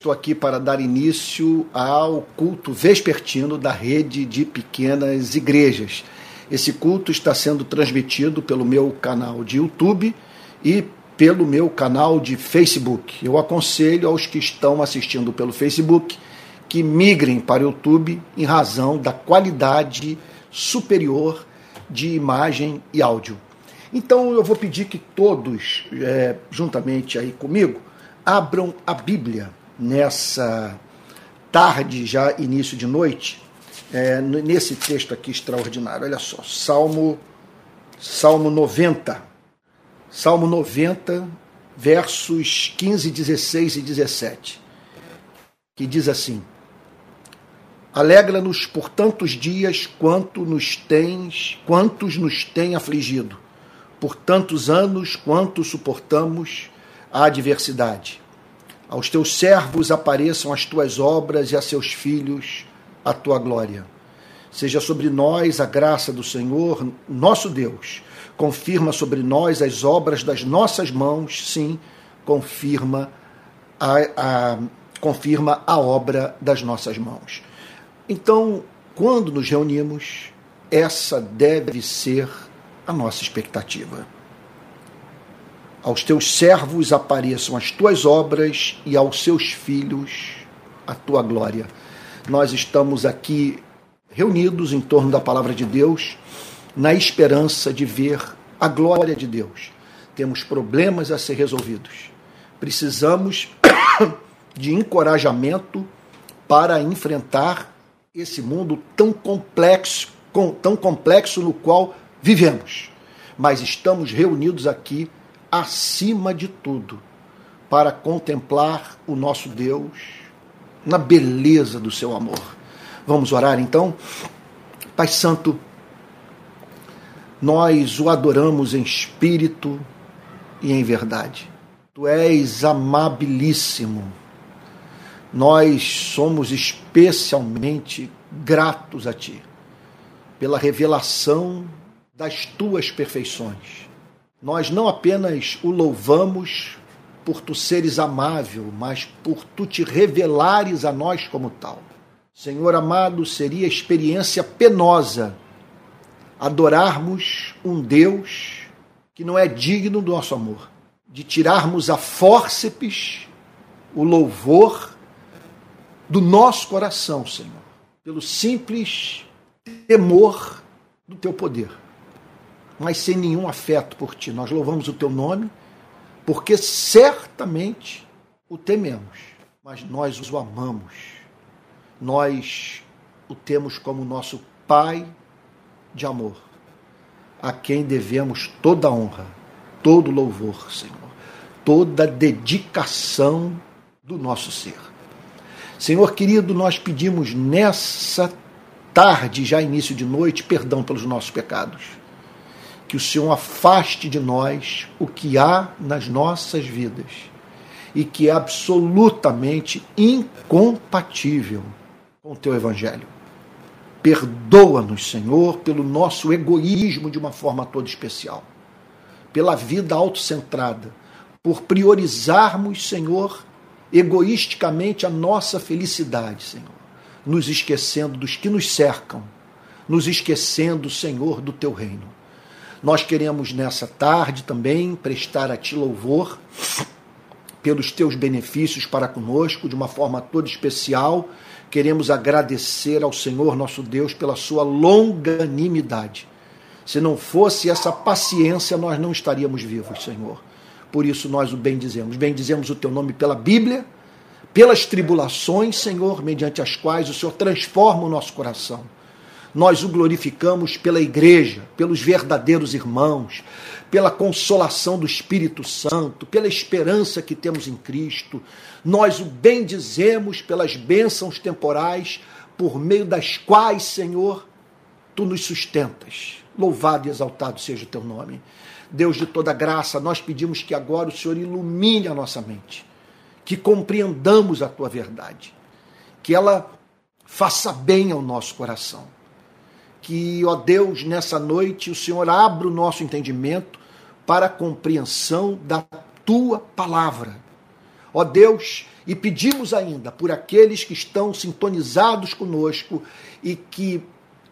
Estou aqui para dar início ao culto vespertino da rede de pequenas igrejas. Esse culto está sendo transmitido pelo meu canal de YouTube e pelo meu canal de Facebook. Eu aconselho aos que estão assistindo pelo Facebook que migrem para o YouTube em razão da qualidade superior de imagem e áudio. Então eu vou pedir que todos, é, juntamente aí comigo, abram a Bíblia nessa tarde, já início de noite, é, nesse texto aqui extraordinário. Olha só, Salmo, Salmo 90. Salmo 90, versos 15, 16 e 17, que diz assim: Alegra-nos por tantos dias quanto nos tens, quantos nos tem afligido, por tantos anos quanto suportamos a adversidade aos teus servos apareçam as tuas obras e a seus filhos a tua glória. Seja sobre nós a graça do Senhor, nosso Deus. Confirma sobre nós as obras das nossas mãos, sim, confirma a, a, confirma a obra das nossas mãos. Então, quando nos reunimos, essa deve ser a nossa expectativa aos teus servos apareçam as tuas obras e aos seus filhos a tua glória. Nós estamos aqui reunidos em torno da palavra de Deus, na esperança de ver a glória de Deus. Temos problemas a ser resolvidos. Precisamos de encorajamento para enfrentar esse mundo tão complexo, tão complexo no qual vivemos. Mas estamos reunidos aqui acima de tudo, para contemplar o nosso Deus na beleza do seu amor. Vamos orar então? Pai Santo, nós o adoramos em espírito e em verdade. Tu és amabilíssimo. Nós somos especialmente gratos a Ti pela revelação das tuas perfeições nós não apenas o louvamos por tu seres amável, mas por tu te revelares a nós como tal. Senhor amado, seria experiência penosa adorarmos um Deus que não é digno do nosso amor, de tirarmos a fórceps o louvor do nosso coração, Senhor, pelo simples temor do teu poder mas sem nenhum afeto por ti. Nós louvamos o teu nome, porque certamente o tememos, mas nós o amamos. Nós o temos como nosso Pai de amor, a quem devemos toda honra, todo louvor, Senhor, toda dedicação do nosso ser. Senhor querido, nós pedimos nessa tarde, já início de noite, perdão pelos nossos pecados que o Senhor afaste de nós o que há nas nossas vidas e que é absolutamente incompatível com o teu evangelho. Perdoa-nos, Senhor, pelo nosso egoísmo de uma forma toda especial, pela vida autocentrada, por priorizarmos, Senhor, egoisticamente a nossa felicidade, Senhor, nos esquecendo dos que nos cercam, nos esquecendo, Senhor, do teu reino. Nós queremos nessa tarde também prestar a Ti louvor pelos Teus benefícios para conosco, de uma forma toda especial. Queremos agradecer ao Senhor nosso Deus pela Sua longanimidade. Se não fosse essa paciência, nós não estaríamos vivos, Senhor. Por isso nós o bendizemos. Bendizemos o Teu nome pela Bíblia, pelas tribulações, Senhor, mediante as quais o Senhor transforma o nosso coração nós o glorificamos pela igreja, pelos verdadeiros irmãos, pela consolação do Espírito Santo, pela esperança que temos em Cristo. Nós o bendizemos pelas bênçãos temporais, por meio das quais, Senhor, tu nos sustentas. Louvado e exaltado seja o teu nome. Deus de toda graça, nós pedimos que agora o Senhor ilumine a nossa mente, que compreendamos a tua verdade, que ela faça bem ao nosso coração que, ó Deus, nessa noite o Senhor abra o nosso entendimento para a compreensão da tua palavra. Ó Deus, e pedimos ainda por aqueles que estão sintonizados conosco e que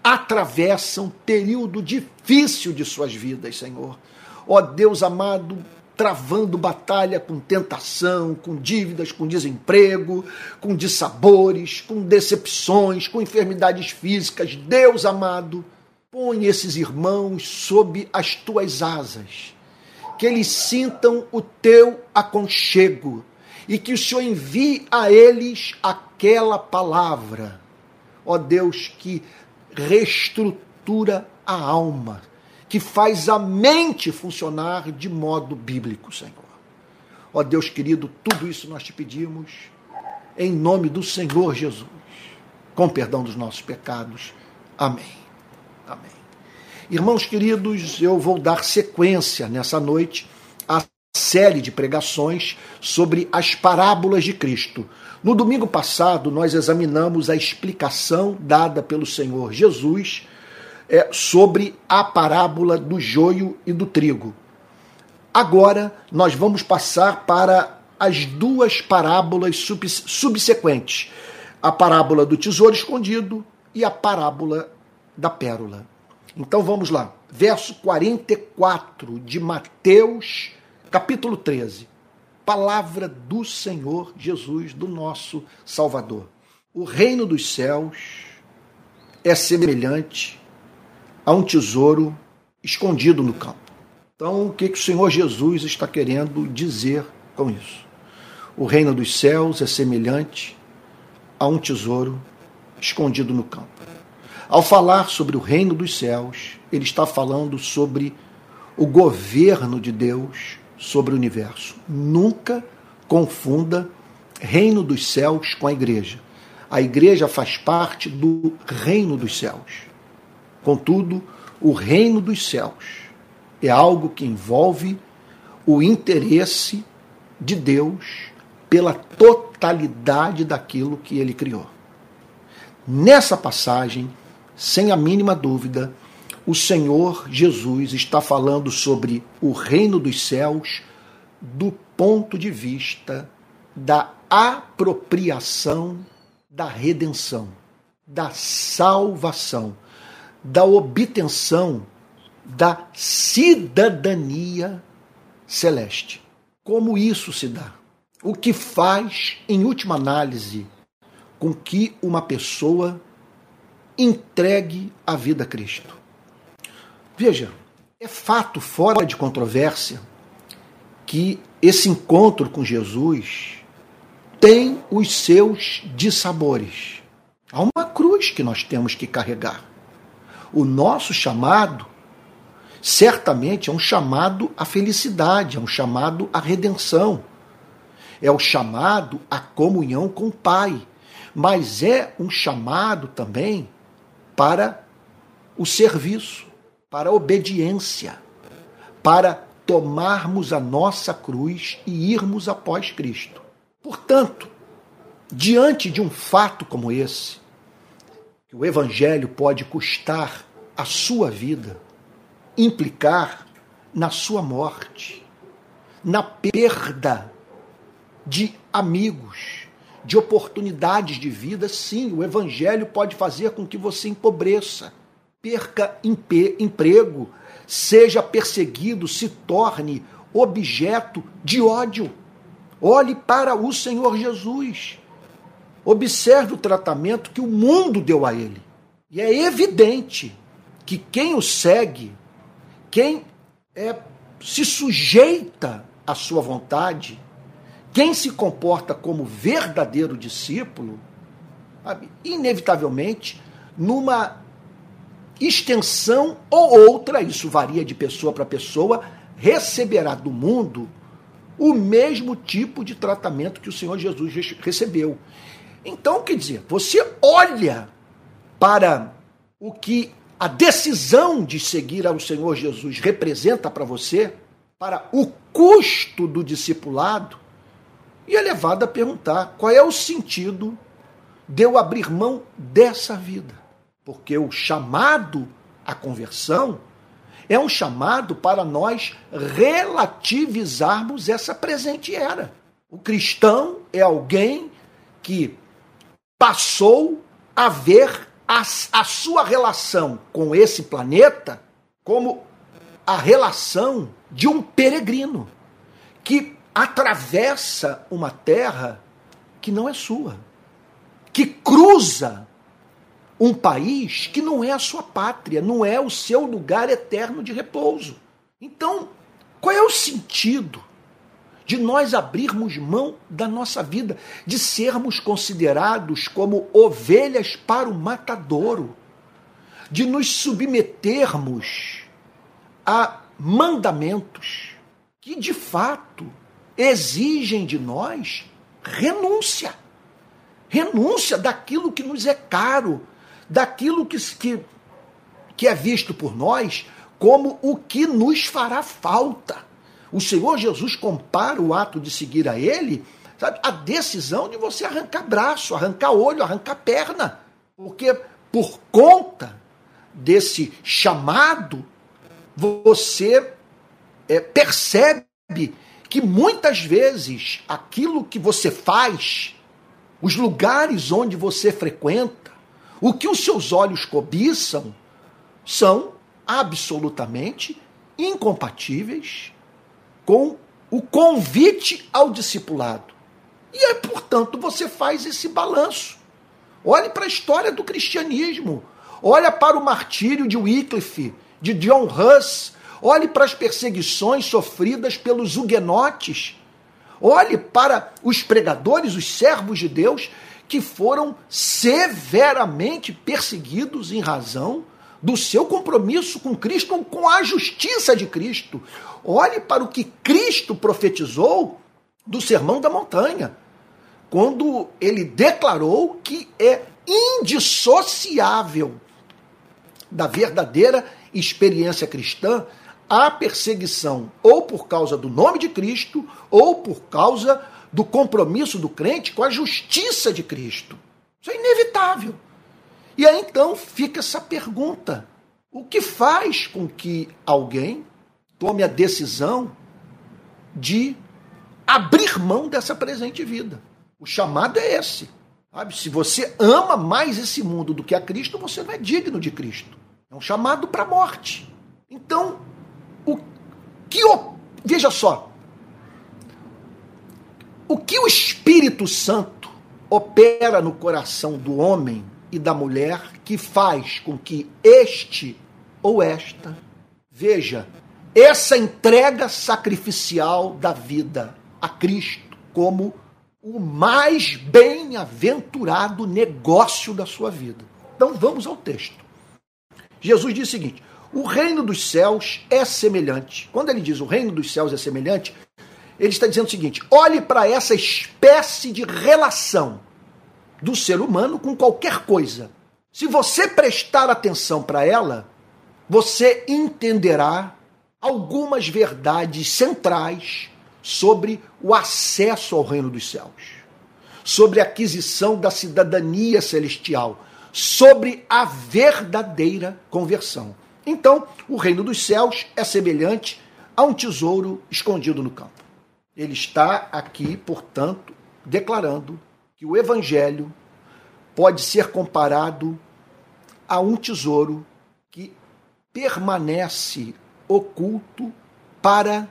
atravessam período difícil de suas vidas, Senhor. Ó Deus amado, travando batalha com tentação, com dívidas, com desemprego, com dissabores, com decepções, com enfermidades físicas. Deus amado, põe esses irmãos sob as tuas asas, que eles sintam o teu aconchego e que o Senhor envie a eles aquela palavra, ó Deus, que reestrutura a alma, que faz a mente funcionar de modo bíblico, Senhor. Ó Deus querido, tudo isso nós te pedimos em nome do Senhor Jesus, com perdão dos nossos pecados. Amém. Amém. Irmãos queridos, eu vou dar sequência nessa noite à série de pregações sobre as parábolas de Cristo. No domingo passado, nós examinamos a explicação dada pelo Senhor Jesus é, sobre a parábola do joio e do trigo. Agora, nós vamos passar para as duas parábolas subsequentes: a parábola do tesouro escondido e a parábola da pérola. Então vamos lá, verso 44 de Mateus capítulo 13. Palavra do Senhor Jesus, do nosso Salvador. O reino dos céus é semelhante a um tesouro escondido no campo. Então, o que, que o Senhor Jesus está querendo dizer com isso? O reino dos céus é semelhante a um tesouro escondido no campo. Ao falar sobre o reino dos céus, ele está falando sobre o governo de Deus sobre o universo. Nunca confunda reino dos céus com a igreja. A igreja faz parte do reino dos céus. Contudo, o reino dos céus é algo que envolve o interesse de Deus pela totalidade daquilo que ele criou. Nessa passagem, sem a mínima dúvida, o Senhor Jesus está falando sobre o reino dos céus do ponto de vista da apropriação da redenção, da salvação, da obtenção da cidadania celeste. Como isso se dá? O que faz, em última análise, com que uma pessoa entregue a vida a Cristo? Veja, é fato fora de controvérsia que esse encontro com Jesus tem os seus dissabores. Há uma cruz que nós temos que carregar. O nosso chamado, certamente, é um chamado à felicidade, é um chamado à redenção, é o chamado à comunhão com o Pai, mas é um chamado também para o serviço para a obediência, para tomarmos a nossa cruz e irmos após Cristo. Portanto, diante de um fato como esse, que o Evangelho pode custar a sua vida, implicar na sua morte, na perda de amigos, de oportunidades de vida, sim, o Evangelho pode fazer com que você empobreça perca emprego, seja perseguido, se torne objeto de ódio. Olhe para o Senhor Jesus. Observe o tratamento que o mundo deu a ele. E é evidente que quem o segue, quem é, se sujeita à sua vontade, quem se comporta como verdadeiro discípulo, inevitavelmente, numa extensão ou outra, isso varia de pessoa para pessoa, receberá do mundo o mesmo tipo de tratamento que o Senhor Jesus recebeu. Então, quer dizer, você olha para o que a decisão de seguir ao Senhor Jesus representa para você, para o custo do discipulado, e é levado a perguntar qual é o sentido de eu abrir mão dessa vida porque o chamado à conversão é um chamado para nós relativizarmos essa presente era. O cristão é alguém que passou a ver a, a sua relação com esse planeta como a relação de um peregrino que atravessa uma terra que não é sua, que cruza um país que não é a sua pátria, não é o seu lugar eterno de repouso. Então, qual é o sentido de nós abrirmos mão da nossa vida, de sermos considerados como ovelhas para o matadouro, de nos submetermos a mandamentos que de fato exigem de nós renúncia. Renúncia daquilo que nos é caro, daquilo que, que, que é visto por nós como o que nos fará falta. O Senhor Jesus compara o ato de seguir a Ele, sabe, a decisão de você arrancar braço, arrancar olho, arrancar perna. Porque por conta desse chamado, você é, percebe que muitas vezes aquilo que você faz, os lugares onde você frequenta, o que os seus olhos cobiçam, são absolutamente incompatíveis com o convite ao discipulado. E aí, portanto, você faz esse balanço. Olhe para a história do cristianismo. Olha para o martírio de Wycliffe, de John Huss. Olhe para as perseguições sofridas pelos huguenotes. Olhe para os pregadores, os servos de Deus, que foram severamente perseguidos em razão do seu compromisso com Cristo com a justiça de Cristo. Olhe para o que Cristo profetizou do Sermão da Montanha, quando ele declarou que é indissociável da verdadeira experiência cristã a perseguição ou por causa do nome de Cristo ou por causa do compromisso do crente com a justiça de Cristo. Isso é inevitável. E aí então fica essa pergunta: o que faz com que alguém tome a decisão de abrir mão dessa presente vida? O chamado é esse. Sabe? Se você ama mais esse mundo do que a Cristo, você não é digno de Cristo. É um chamado para a morte. Então, o que. Veja só. O que o Espírito Santo opera no coração do homem e da mulher que faz com que este ou esta veja essa entrega sacrificial da vida a Cristo como o mais bem-aventurado negócio da sua vida. Então vamos ao texto. Jesus diz o seguinte: o reino dos céus é semelhante. Quando ele diz o reino dos céus é semelhante, ele está dizendo o seguinte: olhe para essa espécie de relação do ser humano com qualquer coisa. Se você prestar atenção para ela, você entenderá algumas verdades centrais sobre o acesso ao reino dos céus, sobre a aquisição da cidadania celestial, sobre a verdadeira conversão. Então, o reino dos céus é semelhante a um tesouro escondido no campo. Ele está aqui, portanto, declarando que o evangelho pode ser comparado a um tesouro que permanece oculto para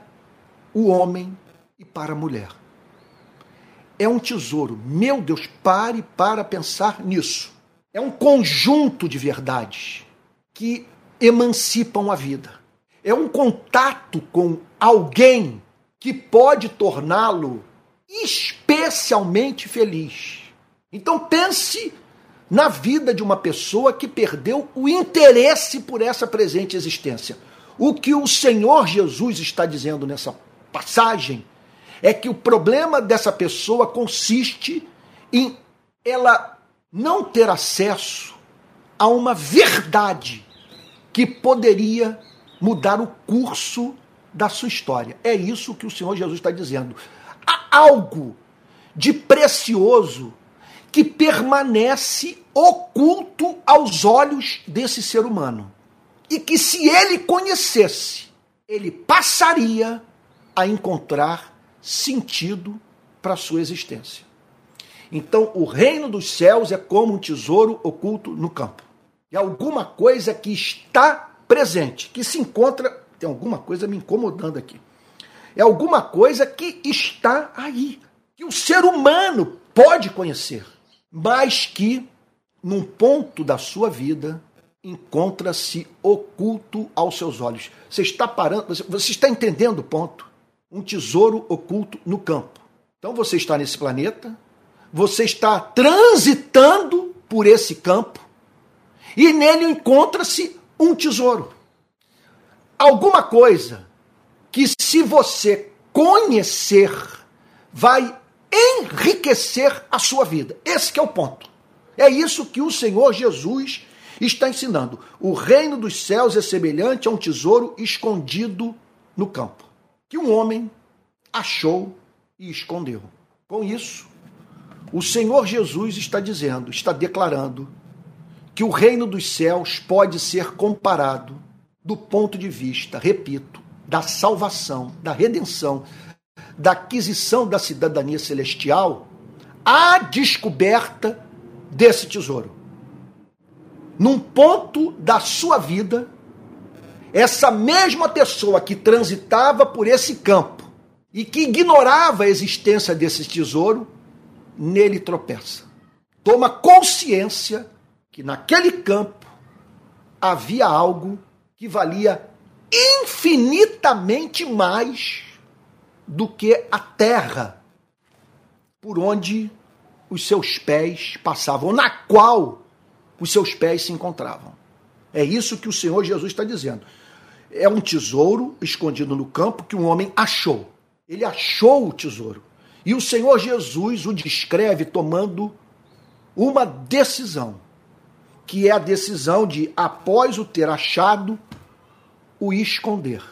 o homem e para a mulher. É um tesouro. Meu Deus, pare para pensar nisso. É um conjunto de verdades que emancipam a vida. É um contato com alguém que pode torná-lo especialmente feliz. Então pense na vida de uma pessoa que perdeu o interesse por essa presente existência. O que o Senhor Jesus está dizendo nessa passagem é que o problema dessa pessoa consiste em ela não ter acesso a uma verdade que poderia mudar o curso da sua história. É isso que o Senhor Jesus está dizendo. Algo de precioso que permanece oculto aos olhos desse ser humano. E que se ele conhecesse, ele passaria a encontrar sentido para sua existência. Então, o reino dos céus é como um tesouro oculto no campo. É alguma coisa que está presente, que se encontra. Tem alguma coisa me incomodando aqui. É alguma coisa que está aí, que o ser humano pode conhecer, mas que, num ponto da sua vida, encontra-se oculto aos seus olhos. Você está parando, você está entendendo o ponto? Um tesouro oculto no campo. Então você está nesse planeta, você está transitando por esse campo e nele encontra-se um tesouro. Alguma coisa se você conhecer, vai enriquecer a sua vida. Esse é o ponto. É isso que o Senhor Jesus está ensinando. O reino dos céus é semelhante a um tesouro escondido no campo, que um homem achou e escondeu. Com isso, o Senhor Jesus está dizendo, está declarando, que o reino dos céus pode ser comparado do ponto de vista, repito, da salvação, da redenção, da aquisição da cidadania celestial, à descoberta desse tesouro. Num ponto da sua vida, essa mesma pessoa que transitava por esse campo e que ignorava a existência desse tesouro, nele tropeça. Toma consciência que naquele campo havia algo que valia infinitamente mais do que a terra por onde os seus pés passavam, na qual os seus pés se encontravam. É isso que o Senhor Jesus está dizendo. É um tesouro escondido no campo que um homem achou. Ele achou o tesouro. E o Senhor Jesus o descreve tomando uma decisão, que é a decisão de, após o ter achado, o esconder.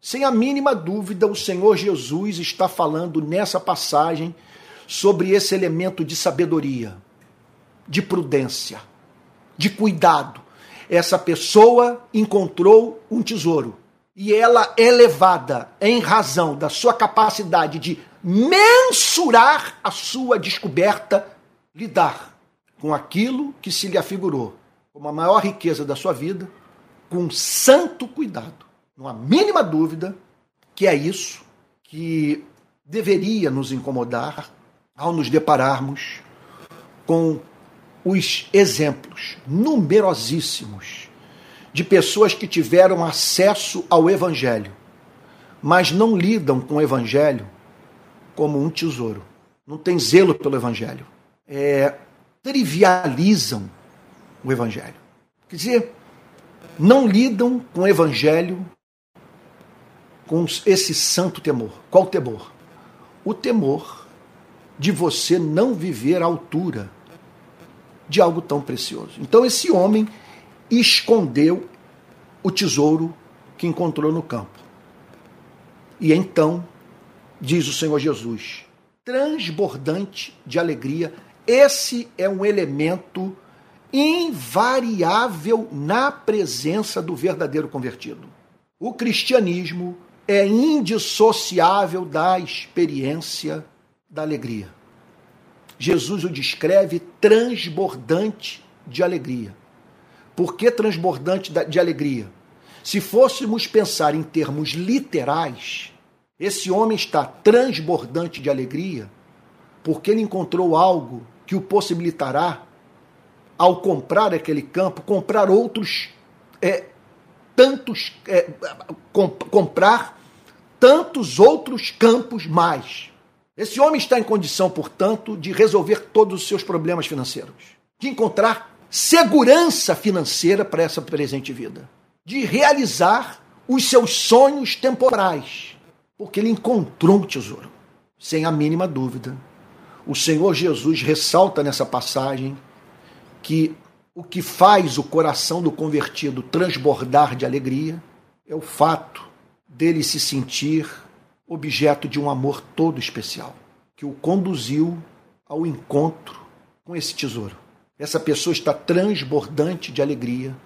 Sem a mínima dúvida, o Senhor Jesus está falando nessa passagem sobre esse elemento de sabedoria, de prudência, de cuidado. Essa pessoa encontrou um tesouro e ela é levada em razão da sua capacidade de mensurar a sua descoberta, lidar com aquilo que se lhe afigurou como a maior riqueza da sua vida, com santo cuidado. Não há mínima dúvida que é isso que deveria nos incomodar ao nos depararmos com os exemplos numerosíssimos de pessoas que tiveram acesso ao Evangelho, mas não lidam com o Evangelho como um tesouro. Não tem zelo pelo Evangelho. É, trivializam o Evangelho. Quer dizer, não lidam com o Evangelho com esse santo temor. Qual temor? O temor de você não viver à altura de algo tão precioso. Então, esse homem escondeu o tesouro que encontrou no campo. E então diz o Senhor Jesus, transbordante de alegria. Esse é um elemento invariável na presença do verdadeiro convertido. O cristianismo é indissociável da experiência da alegria. Jesus o descreve transbordante de alegria. Por que transbordante de alegria? Se fôssemos pensar em termos literais, esse homem está transbordante de alegria porque ele encontrou algo que o possibilitará, ao comprar aquele campo, comprar outros, é, tantos, é, comp comprar tantos outros campos mais. Esse homem está em condição, portanto, de resolver todos os seus problemas financeiros, de encontrar segurança financeira para essa presente vida, de realizar os seus sonhos temporais porque ele encontrou um tesouro. Sem a mínima dúvida, o Senhor Jesus ressalta nessa passagem que o que faz o coração do convertido transbordar de alegria é o fato dele se sentir objeto de um amor todo especial, que o conduziu ao encontro com esse tesouro. Essa pessoa está transbordante de alegria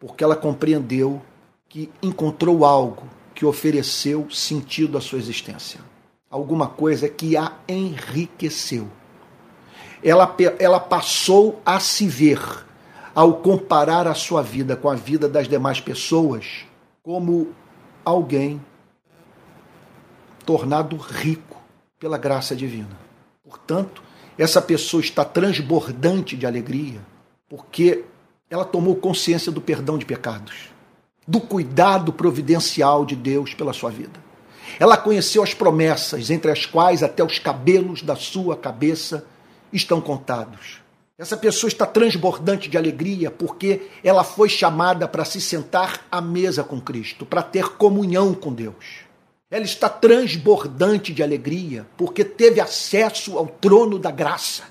porque ela compreendeu que encontrou algo que ofereceu sentido à sua existência. alguma coisa que a enriqueceu. Ela, ela passou a se ver, ao comparar a sua vida com a vida das demais pessoas, como alguém tornado rico pela graça divina. Portanto, essa pessoa está transbordante de alegria, porque ela tomou consciência do perdão de pecados, do cuidado providencial de Deus pela sua vida. Ela conheceu as promessas, entre as quais até os cabelos da sua cabeça estão contados. Essa pessoa está transbordante de alegria porque ela foi chamada para se sentar à mesa com Cristo, para ter comunhão com Deus. Ela está transbordante de alegria porque teve acesso ao trono da graça.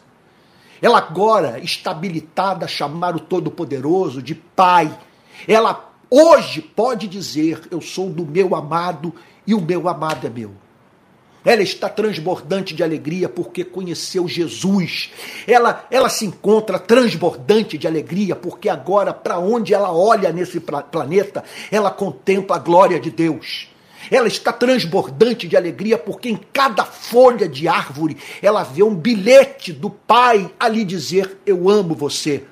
Ela agora está habilitada a chamar o Todo-Poderoso de Pai. Ela hoje pode dizer: Eu sou do meu amado e o meu amado é meu. Ela está transbordante de alegria porque conheceu Jesus. Ela, ela se encontra transbordante de alegria porque agora, para onde ela olha nesse planeta, ela contempla a glória de Deus. Ela está transbordante de alegria porque em cada folha de árvore ela vê um bilhete do Pai ali dizer: Eu amo você.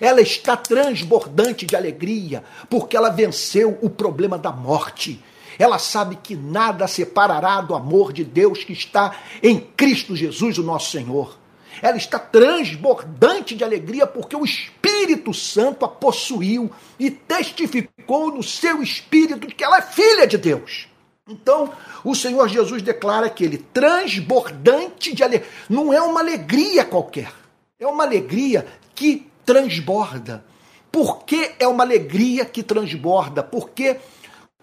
Ela está transbordante de alegria porque ela venceu o problema da morte. Ela sabe que nada separará do amor de Deus que está em Cristo Jesus, o nosso Senhor. Ela está transbordante de alegria porque o Espírito Santo a possuiu e testificou no seu espírito que ela é filha de Deus. Então, o Senhor Jesus declara que ele transbordante de alegria, não é uma alegria qualquer, é uma alegria que transborda. Por que é uma alegria que transborda? Porque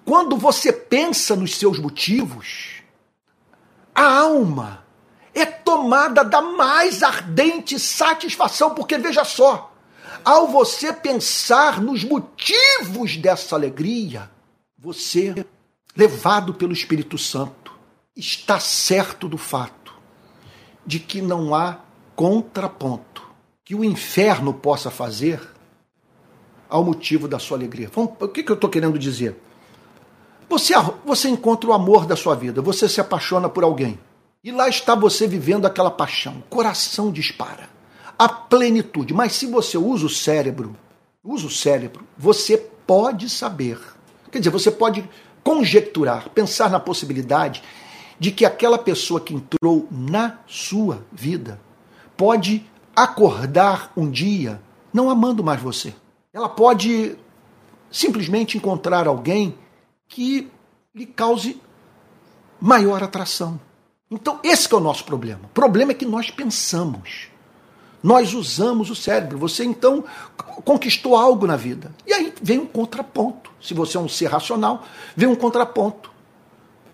quando você pensa nos seus motivos, a alma é tomada da mais ardente satisfação, porque veja só, ao você pensar nos motivos dessa alegria, você, levado pelo Espírito Santo, está certo do fato de que não há contraponto que o inferno possa fazer ao motivo da sua alegria. O que eu estou querendo dizer? Você, você encontra o amor da sua vida, você se apaixona por alguém. E lá está você vivendo aquela paixão. O coração dispara. A plenitude. Mas se você usa o cérebro, usa o cérebro, você pode saber. Quer dizer, você pode conjecturar, pensar na possibilidade de que aquela pessoa que entrou na sua vida pode acordar um dia não amando mais você. Ela pode simplesmente encontrar alguém que lhe cause maior atração. Então, esse é o nosso problema. O problema é que nós pensamos. Nós usamos o cérebro. Você então conquistou algo na vida. E aí vem um contraponto. Se você é um ser racional, vem um contraponto.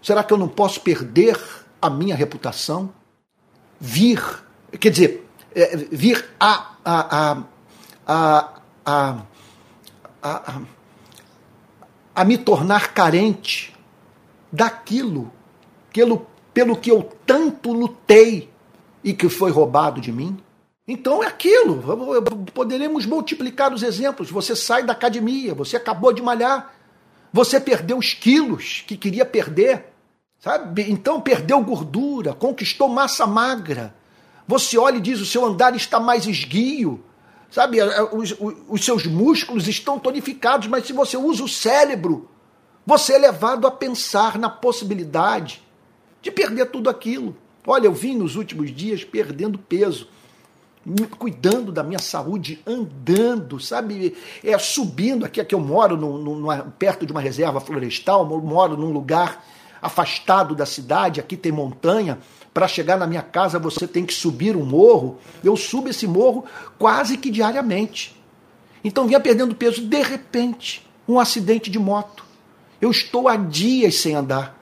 Será que eu não posso perder a minha reputação? Vir, quer dizer, é, vir a, a, a, a, a, a a me tornar carente daquilo pelo, pelo que eu tanto lutei e que foi roubado de mim? Então é aquilo. Poderemos multiplicar os exemplos. Você sai da academia, você acabou de malhar, você perdeu os quilos que queria perder, sabe? Então perdeu gordura, conquistou massa magra. Você olha e diz: o seu andar está mais esguio, Sabe, os, os seus músculos estão tonificados, mas se você usa o cérebro, você é levado a pensar na possibilidade de perder tudo aquilo. Olha, eu vim nos últimos dias perdendo peso, cuidando da minha saúde, andando, sabe? É, subindo aqui, aqui eu moro no, no, perto de uma reserva florestal, moro num lugar afastado da cidade, aqui tem montanha, para chegar na minha casa você tem que subir um morro. Eu subo esse morro quase que diariamente. Então vinha perdendo peso. De repente, um acidente de moto. Eu estou há dias sem andar.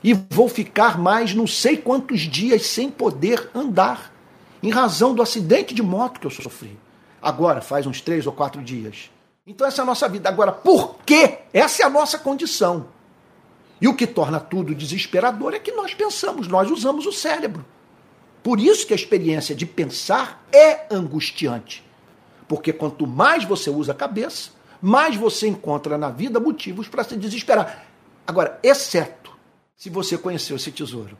E vou ficar mais não sei quantos dias sem poder andar. Em razão do acidente de moto que eu sofri. Agora, faz uns três ou quatro dias. Então, essa é a nossa vida. Agora, por quê? Essa é a nossa condição. E o que torna tudo desesperador é que nós pensamos, nós usamos o cérebro. Por isso que a experiência de pensar é angustiante. Porque quanto mais você usa a cabeça, mais você encontra na vida motivos para se desesperar. Agora, exceto se você conheceu esse tesouro.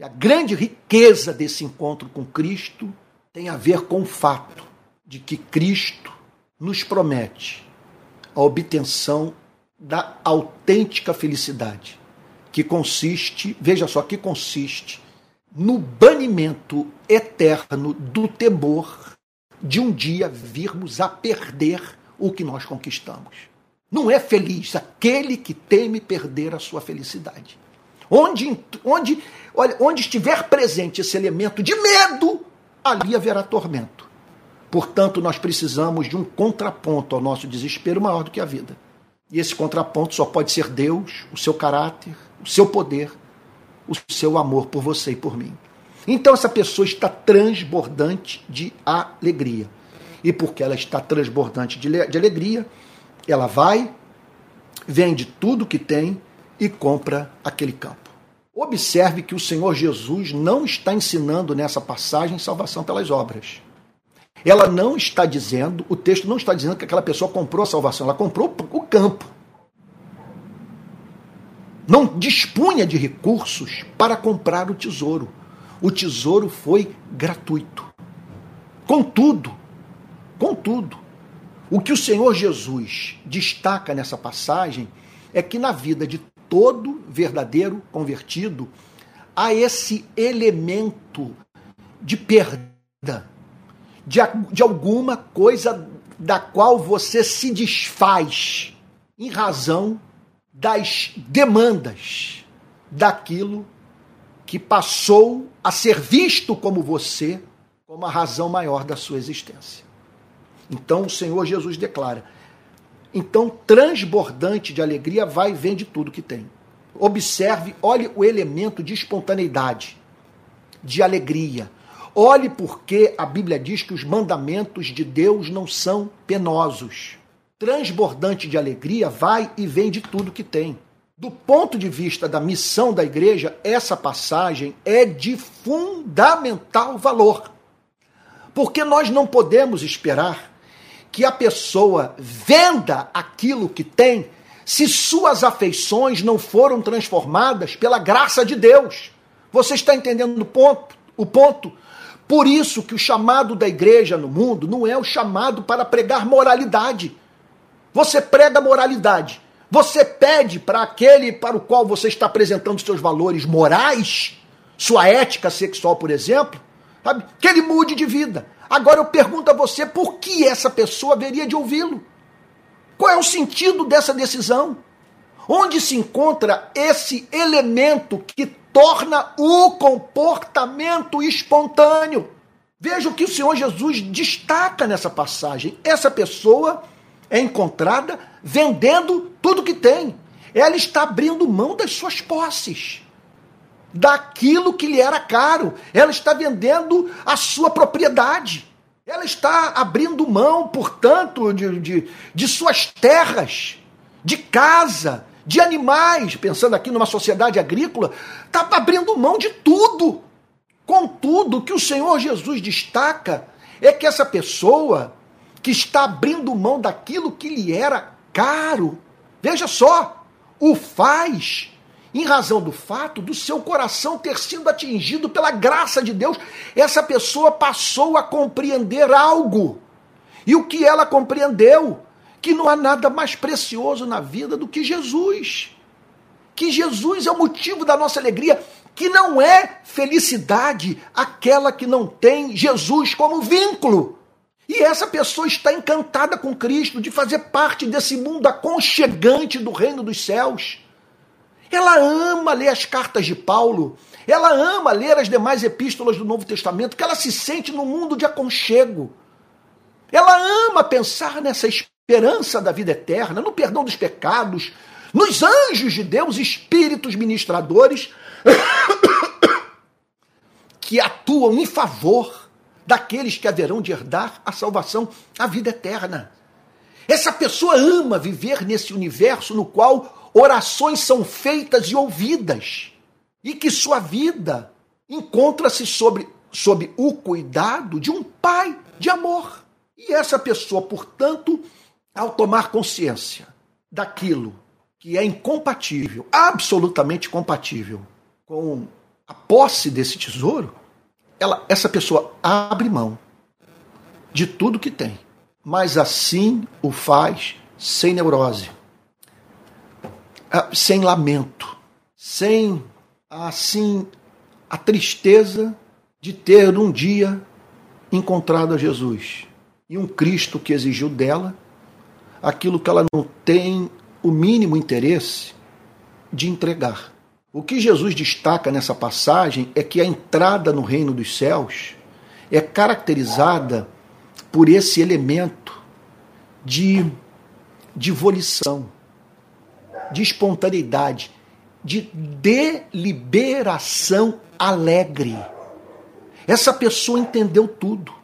A grande riqueza desse encontro com Cristo tem a ver com o fato de que Cristo nos promete a obtenção da autêntica felicidade, que consiste, veja só, que consiste no banimento eterno do temor de um dia virmos a perder o que nós conquistamos. Não é feliz aquele que teme perder a sua felicidade. Onde, onde, olha, onde estiver presente esse elemento de medo, ali haverá tormento. Portanto, nós precisamos de um contraponto ao nosso desespero maior do que a vida. E esse contraponto só pode ser Deus, o seu caráter, o seu poder, o seu amor por você e por mim. Então essa pessoa está transbordante de alegria. E porque ela está transbordante de, alegria, ela vai, vende tudo que tem e compra aquele campo. Observe que o Senhor Jesus não está ensinando nessa passagem salvação pelas obras. Ela não está dizendo, o texto não está dizendo que aquela pessoa comprou a salvação, ela comprou o campo. Não dispunha de recursos para comprar o tesouro. O tesouro foi gratuito. Contudo, contudo, o que o Senhor Jesus destaca nessa passagem é que na vida de todo verdadeiro convertido há esse elemento de perda, de, de alguma coisa da qual você se desfaz em razão das demandas daquilo que passou a ser visto como você, como a razão maior da sua existência. Então o Senhor Jesus declara: então transbordante de alegria vai e vende tudo que tem. Observe, olhe o elemento de espontaneidade, de alegria. Olhe porque a Bíblia diz que os mandamentos de Deus não são penosos. Transbordante de alegria vai e vende tudo que tem. Do ponto de vista da missão da igreja, essa passagem é de fundamental valor. Porque nós não podemos esperar que a pessoa venda aquilo que tem se suas afeições não foram transformadas pela graça de Deus. Você está entendendo o ponto? O ponto? Por isso que o chamado da igreja no mundo não é o chamado para pregar moralidade. Você prega moralidade você pede para aquele para o qual você está apresentando seus valores morais, sua ética sexual, por exemplo, sabe? que ele mude de vida. Agora eu pergunto a você por que essa pessoa haveria de ouvi-lo? Qual é o sentido dessa decisão? Onde se encontra esse elemento que torna o comportamento espontâneo? Veja o que o Senhor Jesus destaca nessa passagem. Essa pessoa é encontrada vendendo tudo que tem. Ela está abrindo mão das suas posses, daquilo que lhe era caro. Ela está vendendo a sua propriedade. Ela está abrindo mão, portanto, de, de, de suas terras, de casa, de animais, pensando aqui numa sociedade agrícola, está abrindo mão de tudo. Contudo, o que o Senhor Jesus destaca é que essa pessoa que está abrindo mão daquilo que lhe era caro. Veja só, o faz em razão do fato do seu coração ter sido atingido pela graça de Deus. Essa pessoa passou a compreender algo. E o que ela compreendeu? Que não há nada mais precioso na vida do que Jesus. Que Jesus é o motivo da nossa alegria, que não é felicidade aquela que não tem Jesus como vínculo. E essa pessoa está encantada com Cristo, de fazer parte desse mundo aconchegante do reino dos céus. Ela ama ler as cartas de Paulo, ela ama ler as demais epístolas do Novo Testamento, que ela se sente num mundo de aconchego. Ela ama pensar nessa esperança da vida eterna, no perdão dos pecados, nos anjos de Deus, espíritos ministradores, que atuam em favor daqueles que haverão de herdar a salvação, a vida eterna. Essa pessoa ama viver nesse universo no qual orações são feitas e ouvidas, e que sua vida encontra-se sobre, sob o cuidado de um pai de amor. E essa pessoa, portanto, ao tomar consciência daquilo que é incompatível, absolutamente compatível com a posse desse tesouro, ela, essa pessoa abre mão de tudo que tem, mas assim o faz sem neurose, ah, sem lamento, sem assim a tristeza de ter um dia encontrado a Jesus e um Cristo que exigiu dela aquilo que ela não tem o mínimo interesse de entregar. O que Jesus destaca nessa passagem é que a entrada no reino dos céus é caracterizada por esse elemento de, de volição, de espontaneidade, de deliberação alegre. Essa pessoa entendeu tudo.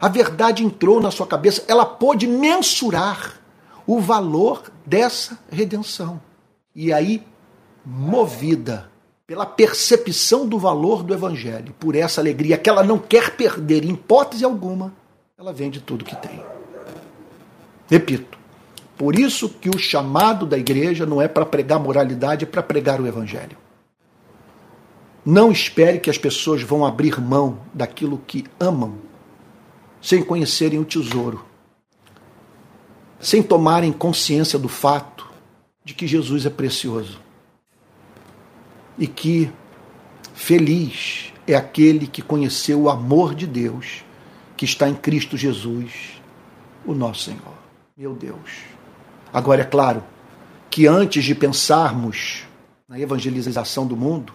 A verdade entrou na sua cabeça, ela pôde mensurar o valor dessa redenção. E aí, movida pela percepção do valor do Evangelho, por essa alegria que ela não quer perder em hipótese alguma, ela vende tudo que tem. Repito, por isso que o chamado da igreja não é para pregar moralidade, é para pregar o Evangelho. Não espere que as pessoas vão abrir mão daquilo que amam sem conhecerem o tesouro, sem tomarem consciência do fato de que Jesus é precioso e que feliz é aquele que conheceu o amor de Deus que está em Cristo Jesus, o nosso Senhor. Meu Deus. Agora é claro que antes de pensarmos na evangelização do mundo,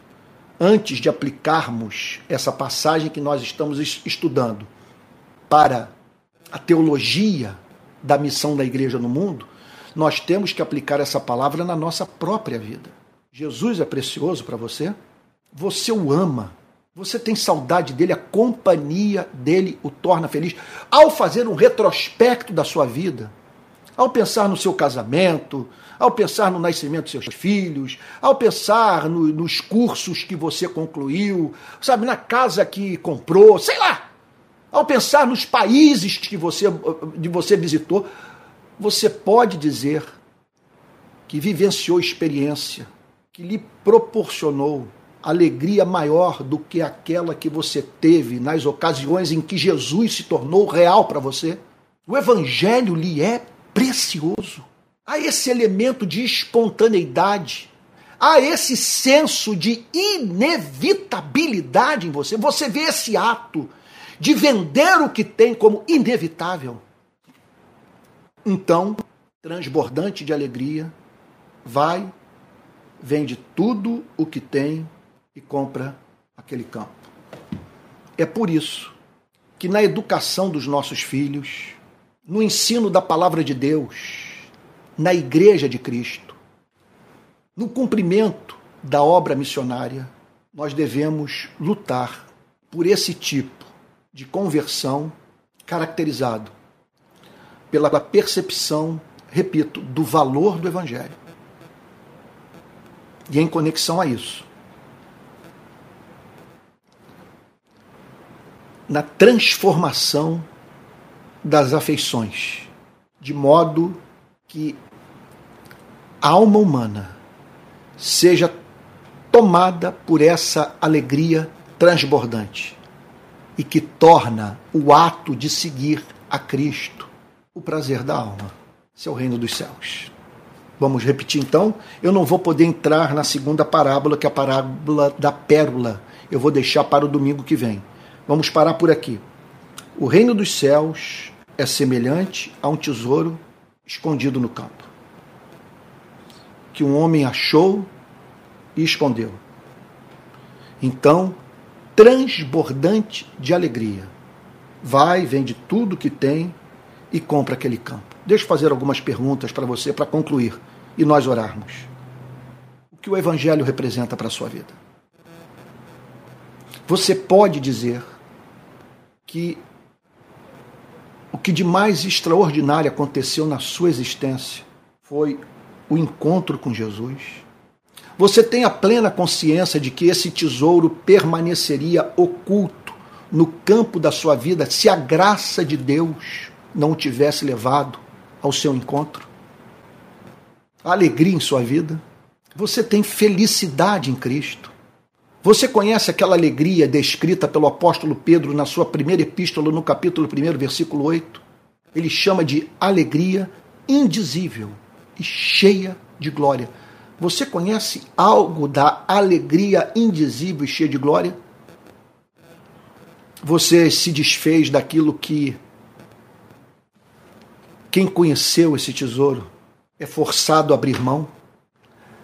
antes de aplicarmos essa passagem que nós estamos estudando para a teologia da missão da igreja no mundo, nós temos que aplicar essa palavra na nossa própria vida. Jesus é precioso para você? Você o ama? Você tem saudade dele? A companhia dele o torna feliz? Ao fazer um retrospecto da sua vida, ao pensar no seu casamento, ao pensar no nascimento dos seus filhos, ao pensar no, nos cursos que você concluiu, sabe, na casa que comprou, sei lá, ao pensar nos países que você, de você visitou, você pode dizer que vivenciou experiência que lhe proporcionou alegria maior do que aquela que você teve nas ocasiões em que Jesus se tornou real para você? O Evangelho lhe é precioso. Há esse elemento de espontaneidade, há esse senso de inevitabilidade em você. Você vê esse ato de vender o que tem como inevitável. Então, transbordante de alegria, vai, vende tudo o que tem e compra aquele campo. É por isso que na educação dos nossos filhos, no ensino da palavra de Deus, na Igreja de Cristo, no cumprimento da obra missionária, nós devemos lutar por esse tipo de conversão caracterizado pela percepção, repito, do valor do Evangelho. E em conexão a isso, na transformação das afeições, de modo que a alma humana seja tomada por essa alegria transbordante e que torna o ato de seguir a Cristo o prazer da alma. O reino dos céus. Vamos repetir então. Eu não vou poder entrar na segunda parábola, que é a parábola da pérola. Eu vou deixar para o domingo que vem. Vamos parar por aqui. O reino dos céus é semelhante a um tesouro escondido no campo, que um homem achou e escondeu. Então, transbordante de alegria, vai, vende tudo que tem e compra aquele campo. Deixa eu fazer algumas perguntas para você para concluir e nós orarmos. O que o Evangelho representa para a sua vida? Você pode dizer que o que de mais extraordinário aconteceu na sua existência foi o encontro com Jesus. Você tem a plena consciência de que esse tesouro permaneceria oculto no campo da sua vida se a graça de Deus não o tivesse levado ao seu encontro? Alegria em sua vida? Você tem felicidade em Cristo? Você conhece aquela alegria descrita pelo apóstolo Pedro na sua primeira epístola, no capítulo 1, versículo 8? Ele chama de alegria indizível e cheia de glória. Você conhece algo da alegria indizível e cheia de glória? Você se desfez daquilo que quem conheceu esse tesouro é forçado a abrir mão?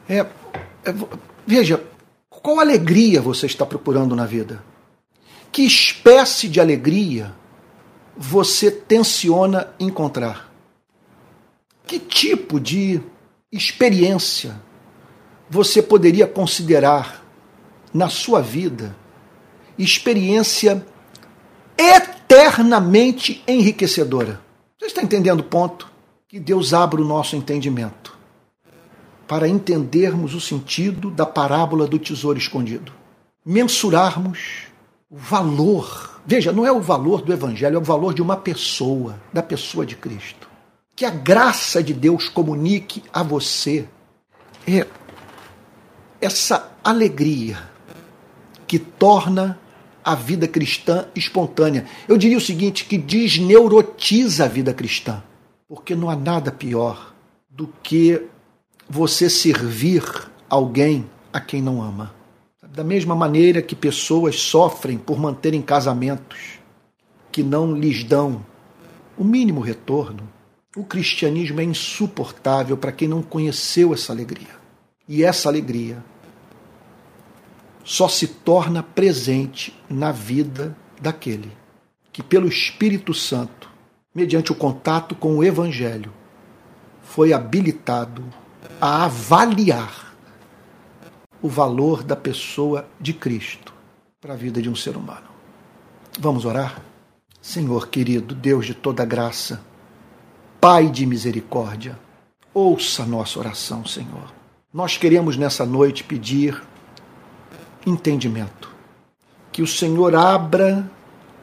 É, é, veja, qual alegria você está procurando na vida? Que espécie de alegria você tensiona encontrar? Que tipo de experiência você poderia considerar na sua vida experiência eternamente enriquecedora? Você está entendendo o ponto? Que Deus abra o nosso entendimento para entendermos o sentido da parábola do tesouro escondido. Mensurarmos o valor. Veja, não é o valor do evangelho, é o valor de uma pessoa, da pessoa de Cristo. Que a graça de Deus comunique a você é essa alegria que torna a vida cristã espontânea. Eu diria o seguinte, que desneurotiza a vida cristã, porque não há nada pior do que você servir alguém a quem não ama. Da mesma maneira que pessoas sofrem por manterem casamentos que não lhes dão o mínimo retorno, o cristianismo é insuportável para quem não conheceu essa alegria. E essa alegria só se torna presente na vida daquele que, pelo Espírito Santo, mediante o contato com o Evangelho, foi habilitado a avaliar o valor da pessoa de Cristo para a vida de um ser humano. Vamos orar? Senhor querido, Deus de toda graça, Pai de misericórdia, ouça nossa oração, Senhor. Nós queremos nessa noite pedir entendimento. Que o Senhor abra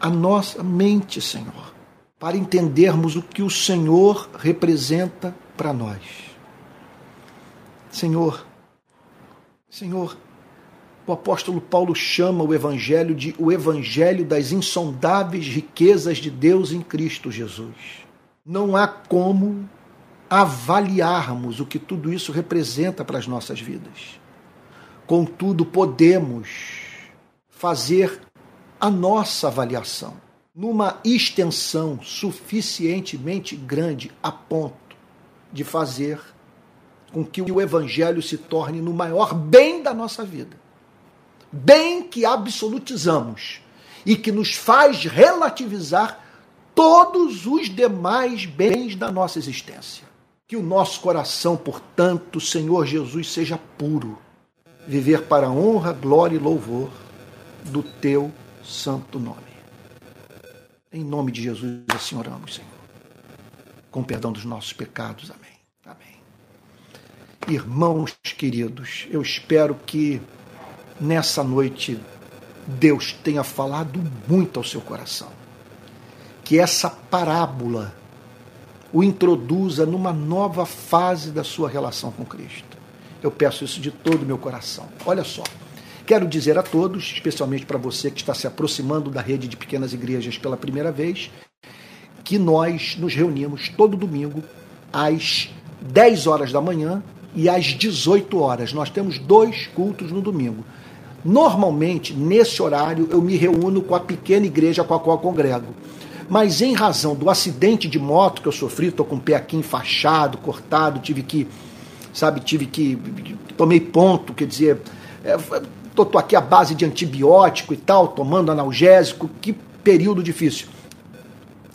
a nossa mente, Senhor, para entendermos o que o Senhor representa para nós. Senhor, Senhor, o apóstolo Paulo chama o evangelho de o evangelho das insondáveis riquezas de Deus em Cristo Jesus. Não há como avaliarmos o que tudo isso representa para as nossas vidas. Contudo, podemos fazer a nossa avaliação numa extensão suficientemente grande a ponto de fazer com que o Evangelho se torne no maior bem da nossa vida. Bem que absolutizamos e que nos faz relativizar todos os demais bens da nossa existência. Que o nosso coração, portanto, Senhor Jesus, seja puro. Viver para a honra, glória e louvor do teu santo nome. Em nome de Jesus, assim oramos, Senhor. Com perdão dos nossos pecados. Amém. Irmãos queridos, eu espero que nessa noite Deus tenha falado muito ao seu coração. Que essa parábola o introduza numa nova fase da sua relação com Cristo. Eu peço isso de todo o meu coração. Olha só, quero dizer a todos, especialmente para você que está se aproximando da rede de pequenas igrejas pela primeira vez, que nós nos reunimos todo domingo às 10 horas da manhã e às 18 horas. Nós temos dois cultos no domingo. Normalmente, nesse horário, eu me reúno com a pequena igreja com a qual congrego. Mas em razão do acidente de moto que eu sofri, estou com o pé aqui enfaixado, cortado, tive que, sabe, tive que. Tomei ponto, quer dizer, é, aqui à base de antibiótico e tal, tomando analgésico, que período difícil.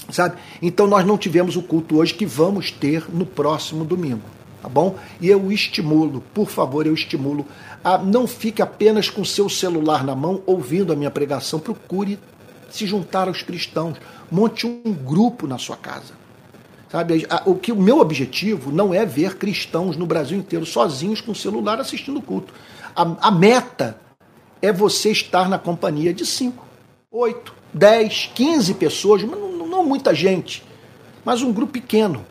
Sabe? Então nós não tivemos o culto hoje que vamos ter no próximo domingo tá bom? E eu estimulo, por favor, eu estimulo a não fique apenas com seu celular na mão ouvindo a minha pregação, procure se juntar aos cristãos, monte um grupo na sua casa. Sabe, o que o meu objetivo não é ver cristãos no Brasil inteiro sozinhos com o celular assistindo o culto. A, a meta é você estar na companhia de 5, 8, 10, 15 pessoas, não, não muita gente, mas um grupo pequeno,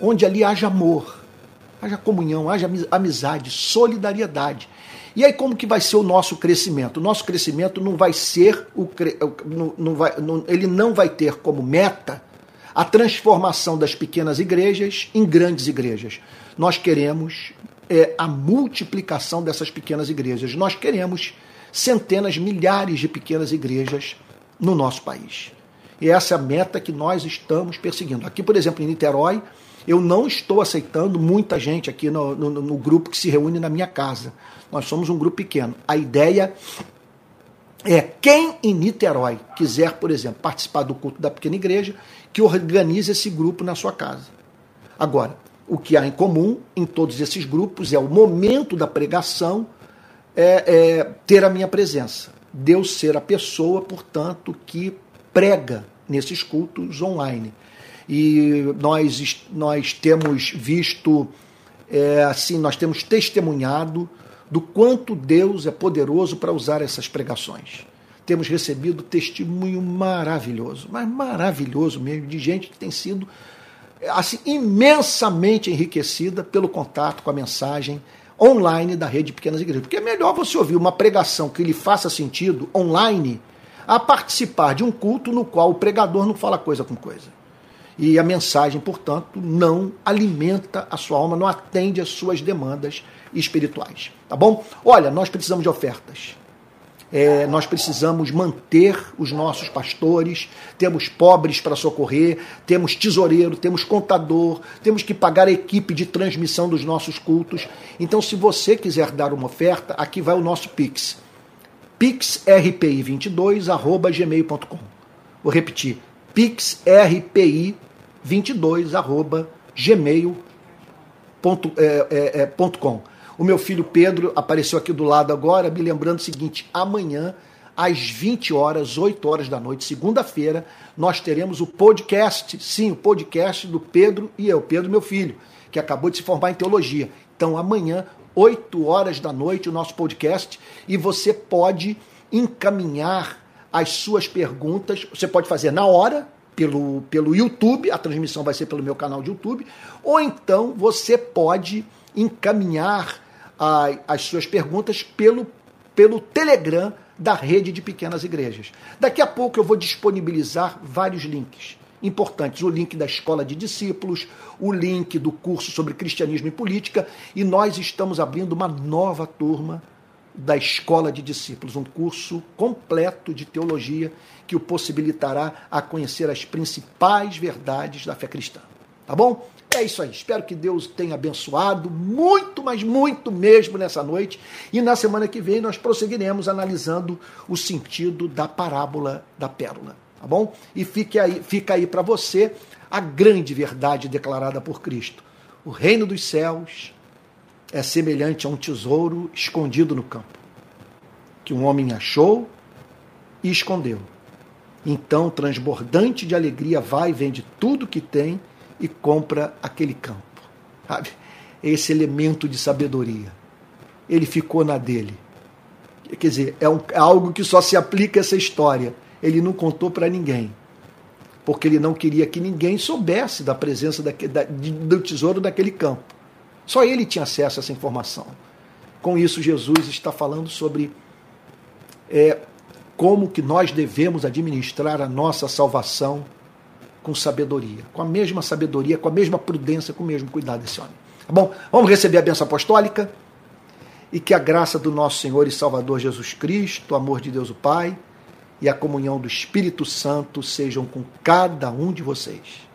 onde ali haja amor, haja comunhão, haja amizade, solidariedade. E aí como que vai ser o nosso crescimento? O nosso crescimento não vai ser o não, não vai, não, ele não vai ter como meta a transformação das pequenas igrejas em grandes igrejas. Nós queremos é, a multiplicação dessas pequenas igrejas. Nós queremos centenas, milhares de pequenas igrejas no nosso país. E essa é a meta que nós estamos perseguindo. Aqui, por exemplo, em Niterói, eu não estou aceitando muita gente aqui no, no, no grupo que se reúne na minha casa. Nós somos um grupo pequeno. A ideia é quem em Niterói quiser, por exemplo, participar do culto da pequena igreja, que organize esse grupo na sua casa. Agora, o que há em comum em todos esses grupos é o momento da pregação é, é ter a minha presença. Deus ser a pessoa, portanto, que prega nesses cultos online. E nós, nós temos visto, é, assim, nós temos testemunhado do quanto Deus é poderoso para usar essas pregações. Temos recebido testemunho maravilhoso, mas maravilhoso mesmo, de gente que tem sido assim, imensamente enriquecida pelo contato com a mensagem online da rede Pequenas Igrejas. Porque é melhor você ouvir uma pregação que lhe faça sentido online a participar de um culto no qual o pregador não fala coisa com coisa. E a mensagem, portanto, não alimenta a sua alma, não atende às suas demandas espirituais. Tá bom? Olha, nós precisamos de ofertas. É, nós precisamos manter os nossos pastores, temos pobres para socorrer, temos tesoureiro, temos contador, temos que pagar a equipe de transmissão dos nossos cultos. Então, se você quiser dar uma oferta, aqui vai o nosso Pix. pixrpi22@gmail.com. Vou repetir: pixrpi22@gmail.com. É, é, é, o meu filho Pedro apareceu aqui do lado agora, me lembrando o seguinte: amanhã, às 20 horas, 8 horas da noite, segunda-feira, nós teremos o podcast, sim, o podcast do Pedro e eu, Pedro, meu filho, que acabou de se formar em teologia. Então, amanhã, 8 horas da noite, o nosso podcast, e você pode encaminhar as suas perguntas. Você pode fazer na hora, pelo, pelo YouTube, a transmissão vai ser pelo meu canal de YouTube, ou então você pode encaminhar a, as suas perguntas pelo, pelo Telegram da rede de pequenas igrejas. Daqui a pouco eu vou disponibilizar vários links importantes: o link da Escola de Discípulos, o link do curso sobre cristianismo e política, e nós estamos abrindo uma nova turma da Escola de Discípulos, um curso completo de teologia que o possibilitará a conhecer as principais verdades da fé cristã. Tá bom? É isso aí. Espero que Deus tenha abençoado muito, mas muito mesmo nessa noite. E na semana que vem nós prosseguiremos analisando o sentido da parábola da pérola. Tá bom? E fique aí, fica aí para você a grande verdade declarada por Cristo. O reino dos céus é semelhante a um tesouro escondido no campo, que um homem achou e escondeu. Então, transbordante de alegria, vai e vende tudo que tem e compra aquele campo. Sabe? Esse elemento de sabedoria. Ele ficou na dele. Quer dizer, é, um, é algo que só se aplica a essa história. Ele não contou para ninguém. Porque ele não queria que ninguém soubesse da presença da, do tesouro daquele campo. Só ele tinha acesso a essa informação. Com isso, Jesus está falando sobre é, como que nós devemos administrar a nossa salvação com sabedoria, com a mesma sabedoria, com a mesma prudência, com o mesmo cuidado desse homem. Tá bom? Vamos receber a benção apostólica e que a graça do nosso Senhor e Salvador Jesus Cristo, o amor de Deus o Pai e a comunhão do Espírito Santo sejam com cada um de vocês,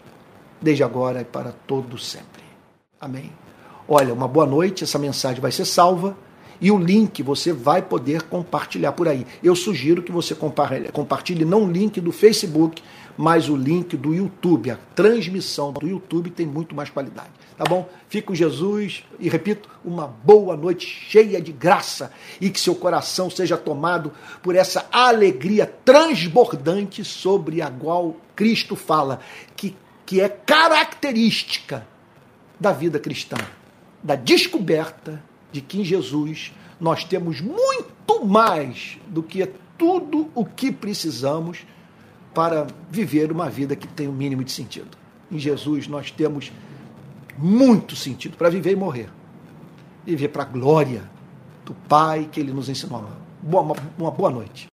desde agora e para todo sempre. Amém. Olha, uma boa noite, essa mensagem vai ser salva e o link você vai poder compartilhar por aí. Eu sugiro que você compartilhe não o link do Facebook, mas o link do YouTube. A transmissão do YouTube tem muito mais qualidade. Tá bom? Fique com Jesus e repito, uma boa noite cheia de graça e que seu coração seja tomado por essa alegria transbordante sobre a qual Cristo fala, que, que é característica da vida cristã, da descoberta de que em Jesus nós temos muito mais do que tudo o que precisamos para viver uma vida que tem o um mínimo de sentido. Em Jesus nós temos muito sentido para viver e morrer. Viver para a glória do Pai que Ele nos ensinou. Boa, uma boa noite.